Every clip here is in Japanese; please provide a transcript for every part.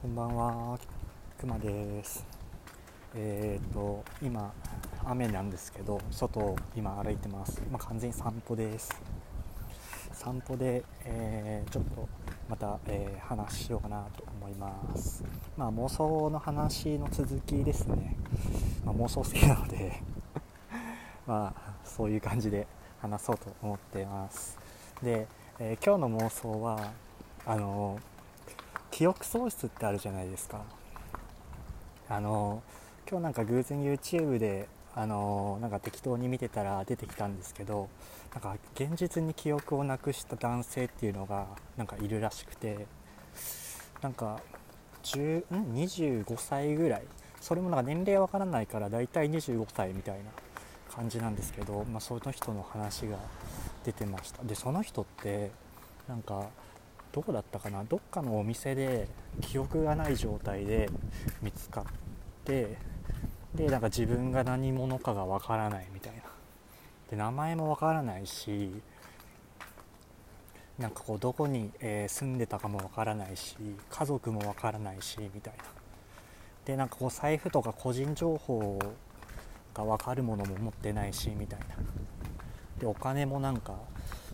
こんばんは、くまです。えっ、と、今、雨なんですけど、外を今歩いてます。まあ、完全に散歩です。散歩で、えーちょっとまた、えー話しようかなと思います。まあ、妄想の話の続きですね。まあ、妄想好きなので、まあ、そういう感じで話そうと思ってます。で、え今日の妄想は、あの記憶喪失ってあるじゃないですか。あの今日なんか偶然 YouTube であのなんか適当に見てたら出てきたんですけどなんか現実に記憶をなくした男性っていうのがなんかいるらしくてなんか10ん25歳ぐらい。それもなんか年齢わからないから大体25歳みたいな感じなんですけど、まあ、その人の話が出てました。でその人ってなんかどこだったかな？どっかのお店で記憶がない状態で見つかってでなんか自分が何者かがわからないみたいな。で名前もわからないしなんかこうどこに、えー住んでたかもわからないし家族もわからないしみたいな。でなんかこう財布とか個人情報が分かるものも持ってないしみたいな。でお金もなんか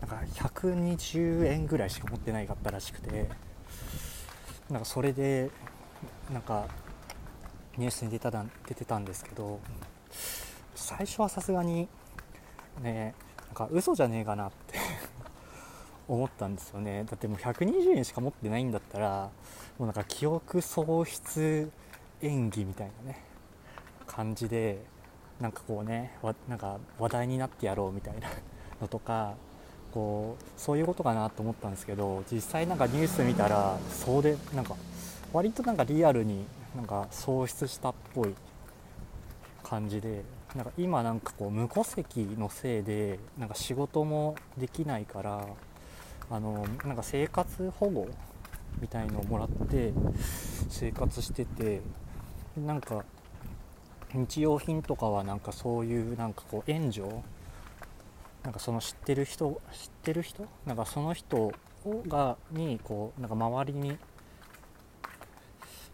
なんか120円ぐらいしか持ってないかったらしくてなんかそれでなんかニュースに出た出てたんですけど最初はさすがにねなんか嘘じゃねえかなって 思ったんですよね。だってもう120円しか持ってないんだったらもうなんか記憶喪失演技みたいなね感じでなんかこうねなんか話題になってやろうみたいなのとかこうそういうことかなと思ったんですけど実際なんかニュース見たらそうでなんか割となんかリアルになんか喪失したっぽい感じでなんか今なんかこう無戸籍のせいでなんか仕事もできないからあのなんか生活保護みたいのをもらって生活しててなんか日用品とかはなんかそういうなんかこう援助なんかその知ってる人知ってる人？なんかその人がにこうなんか周りに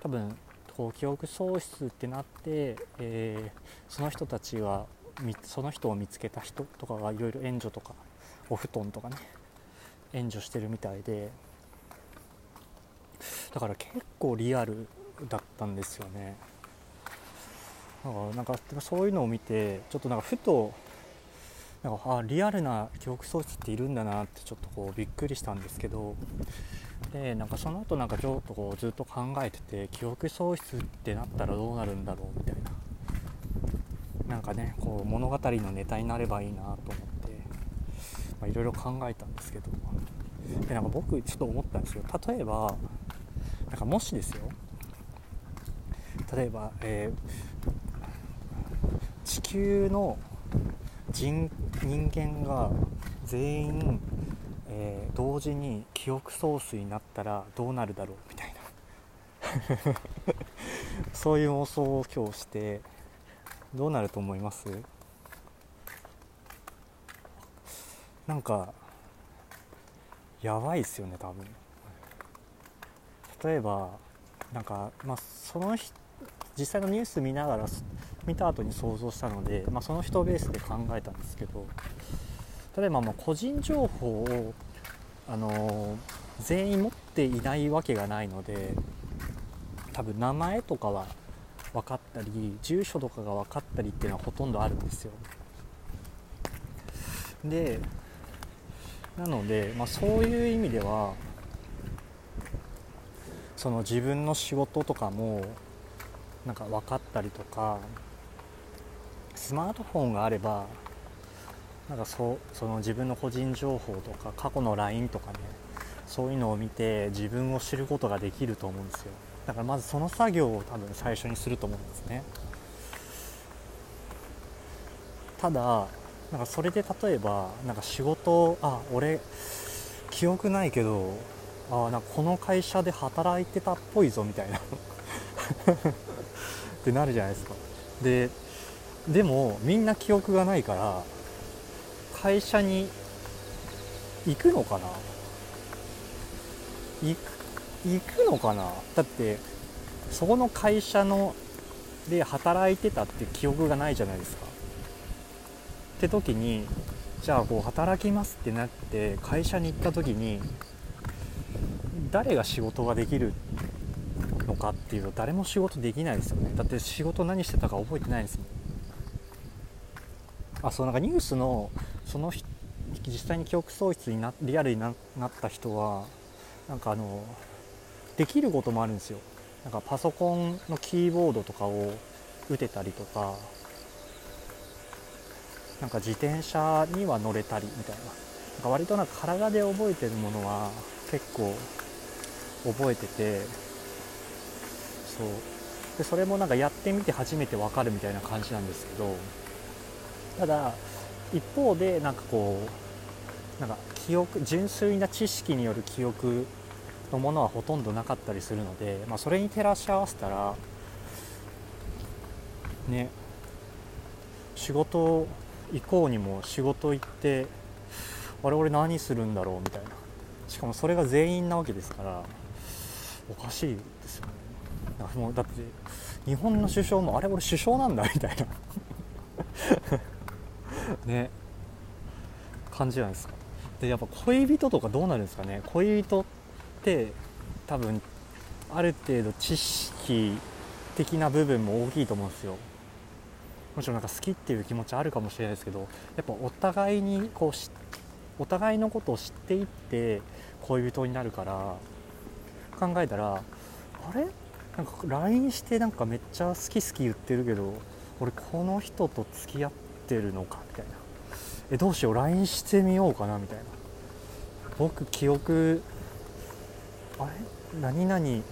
多分こう記憶喪失ってなって、えーその人たちはみその人を見つけた人とかがいろいろ援助とかお布団とかね援助してるみたいでだから結構リアルだったんですよね。だかなんかでもそういうのを見てちょっとなんかふとなんかあリアルな記憶喪失っているんだなってちょっとこうびっくりしたんですけど。でなんかその後なんかちょっとこうずっと考えてて記憶喪失ってなったらどうなるんだろうみたいな。なんかねこう物語のネタになればいいなと思っていろいろ考えたんですけど。でなんか僕ちょっと思ったんですよ。例えばなんかもしですよ。例えば、えー地球の人人間が全員、えー同時に記憶喪失になったらどうなるだろうみたいな。そういう妄想を今日してどうなると思います？なんかやばいっすよね多分。例えばなんかまあその人実際のニュース見ながら見た後に想像したので、まあ、その人ベースで考えたんですけど例えばまあ個人情報を、あのー全員持っていないわけがないので多分名前とかは分かったり住所とかが分かったりっていうのはほとんどあるんですよ。でなので、まあ、そういう意味ではその自分の仕事とかもなんか分かったりとかスマートフォンがあればなんかそその自分の個人情報とか過去の LINE とかねそういうのを見て自分を知ることができると思うんですよ。だからまずその作業を多分最初にすると思うんですね。ただなんかそれで例えばなんか仕事あ俺記憶ないけどあなんかこの会社で働いてたっぽいぞみたいな。ってなるじゃないですか。ででもみんな記憶がないから会社に行くのかな？行く行くのかな？だってそこの会社ので働いてたって記憶がないじゃないですか。って時にじゃあこう働きますってなって会社に行った時に誰が仕事ができるのかっていうと誰も仕事できないですよね。だって仕事何してたか覚えてないですもん。あそうなんかニュースのその実際に記憶喪失になリアルになった人はなんかあのできることもあるんですよ。なんかパソコンのキーボードとかを打てたりとかなんか自転車には乗れたりみたいな。なんか割となんか体で覚えてるものは結構覚えててそう。でそれもなんかやってみて初めて分かるみたいな感じなんですけどただ一方でなんかこうなんか記憶純粋な知識による記憶のものはほとんどなかったりするので、まあ、それに照らし合わせたらね仕事行こうにも仕事行ってあれ俺何するんだろうみたいな。しかもそれが全員なわけですからおかしいですよね。もうだって日本の首相もあれ俺首相なんだみたいな。ね。感じなんですか。でやっぱ恋人とかどうなるんですかね。恋人って多分ある程度知識的な部分も大きいと思うんですよ。もちろんなんか好きっていう気持ちあるかもしれないですけどやっぱお互いにこうしお互いのことを知っていって恋人になるから考えたらあれ？なんか LINE してなんかめっちゃ好き好き言ってるけど俺この人と付き合っててるのかみたいな。えどうしよう LINE してみようかなみたいな。僕記憶あれ？何々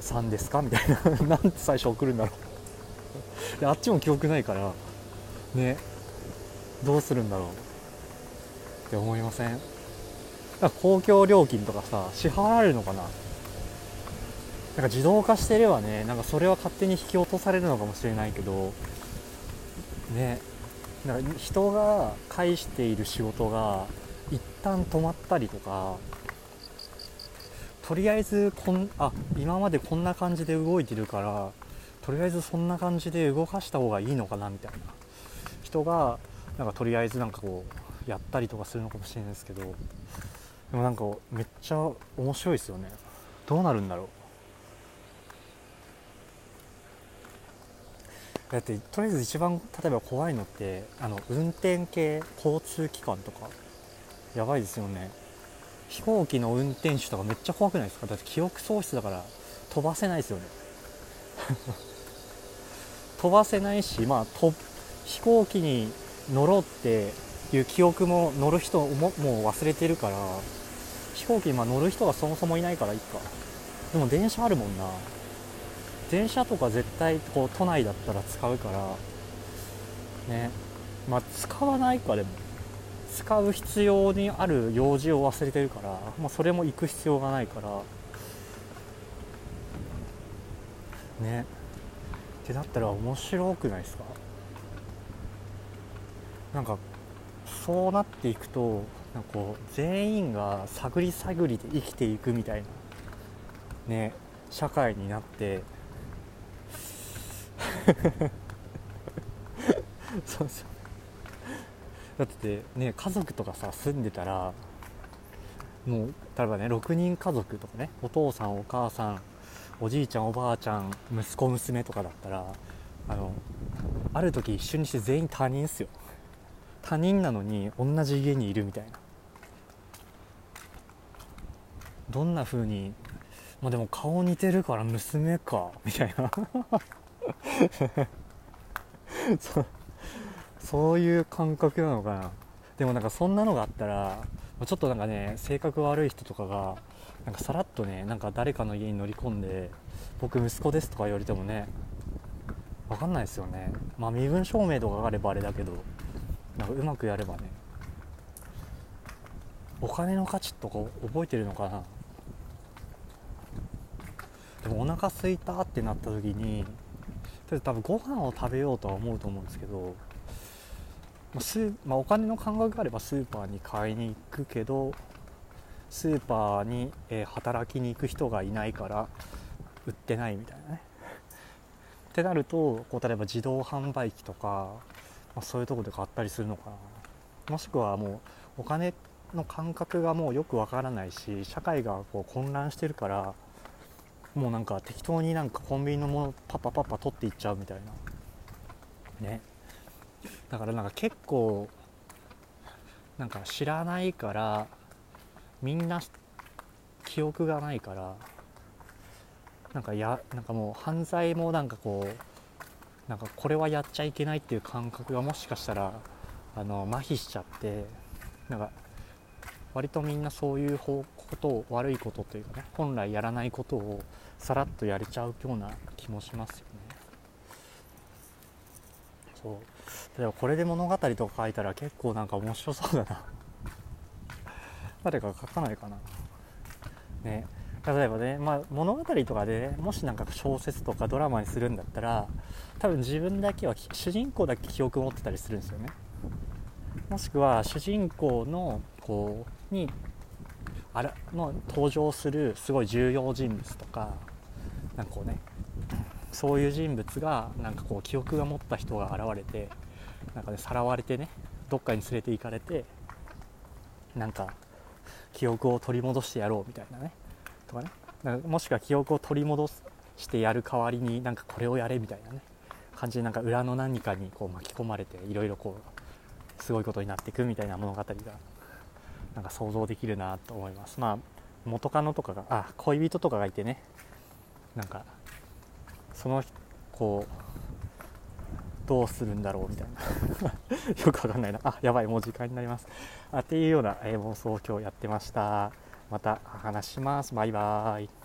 さんですか？みたいな。なんて最初送るんだろう。であっちも記憶ないから。ね。どうするんだろう。って思いません？公共料金とかさ支払われるのかな？なんか自動化してればねなんかそれは勝手に引き落とされるのかもしれないけど。ね。なんか人が介している仕事が一旦止まったりとかとりあえずこんあ今までこんな感じで動いてるからとりあえずそんな感じで動かした方がいいのかなみたいな。人がなんかとりあえずなんかこうやったりとかするのかもしれないですけどでもなんかめっちゃ面白いですよね。どうなるんだろう。だってとりあえず一番例えば怖いのってあの運転系交通機関とかやばいですよね。飛行機の運転手とかめっちゃ怖くないですか？だって記憶喪失だから飛ばせないですよね。飛ばせないしまあと飛行機に乗ろうっていう記憶も乗る人ももう忘れてるから飛行機に乗る人がそもそもいないからいいか。でも電車あるもんな。電車とか絶対こう都内だったら使うからね。まあ使わないかでも使う必要にある用事を忘れてるから、まあ、それも行く必要がないから。ね。ってなったら面白くないですか？なんかそうなっていくとなんかこう全員が探り探りで生きていくみたいなね社会になってそうそう。だってね家族とかさ住んでたらもう例えばね6人家族とかねお父さんお母さんおじいちゃんおばあちゃん息子娘とかだったらあのある時一緒にして全員他人っすよ。他人なのに同じ家にいるみたいな。どんな風にまあでも顔似てるから娘かみたいな。そそういう感覚なのかな。でもなんかそんなのがあったらちょっとなんかね性格悪い人とかがなんかさらっとねなんか誰かの家に乗り込んで僕息子ですとか言われてもね分かんないですよね。まあ身分証明とかがあればあれだけどなんかうまくやればねお金の価値とか覚えてるのかな。でもお腹すいたってなった時に多分ご飯を食べようとは思うと思うんですけどスまあ、お金の感覚があればスーパーに買いに行くけどスーパーに、え、働きに行く人がいないから売ってないみたいなね。ってなるとこう例えば自動販売機とか、まあ、そういうとこで買ったりするのかな。もしくはもうお金の感覚がもうよくわからないし社会がこう混乱してるからもうなんか適当になんかコンビニのものパッパパッパ取っていっちゃうみたいな。ね。だからなんか結構なんか知らないからみんな記憶がないからなんかやなんかもう犯罪もなんかこうなんかこれはやっちゃいけないっていう感覚がもしかしたらあの麻痺しちゃってなんか割とみんなそういう方ことを悪いことというかね本来やらないことをさらっとやれちゃうような気もしますよね。そう。でもこれで物語とか書いたら結構なんか面白そうだな。誰か書かないかな。ね。例えばね、まあ、物語とかで、ね、もしなんか小説とかドラマにするんだったら多分自分だけは主人公だけ記憶持ってたりするんですよね。もしくは主人公のこうにあらの登場するすごい重要人物とかなんかこうねそういう人物がなんかこう記憶が持った人が現れてなんかねさらわれてねどっかに連れて行かれてなんか記憶を取り戻してやろうみたいなねとかね。なんかもしくは記憶を取り戻してやる代わりになんかこれをやれみたいなね感じでなんか裏の何かにこう巻き込まれていろいろこうすごいことになっていくみたいな物語がなんか想像できるなと思います。まあ元カノとかがあ恋人とかがいてね。なんかそのこうどうするんだろうみたいな。よくわかんないな。あやばいもう時間になります。あっていうような、えー、妄想を今日やってました。また話します。バイバーイ。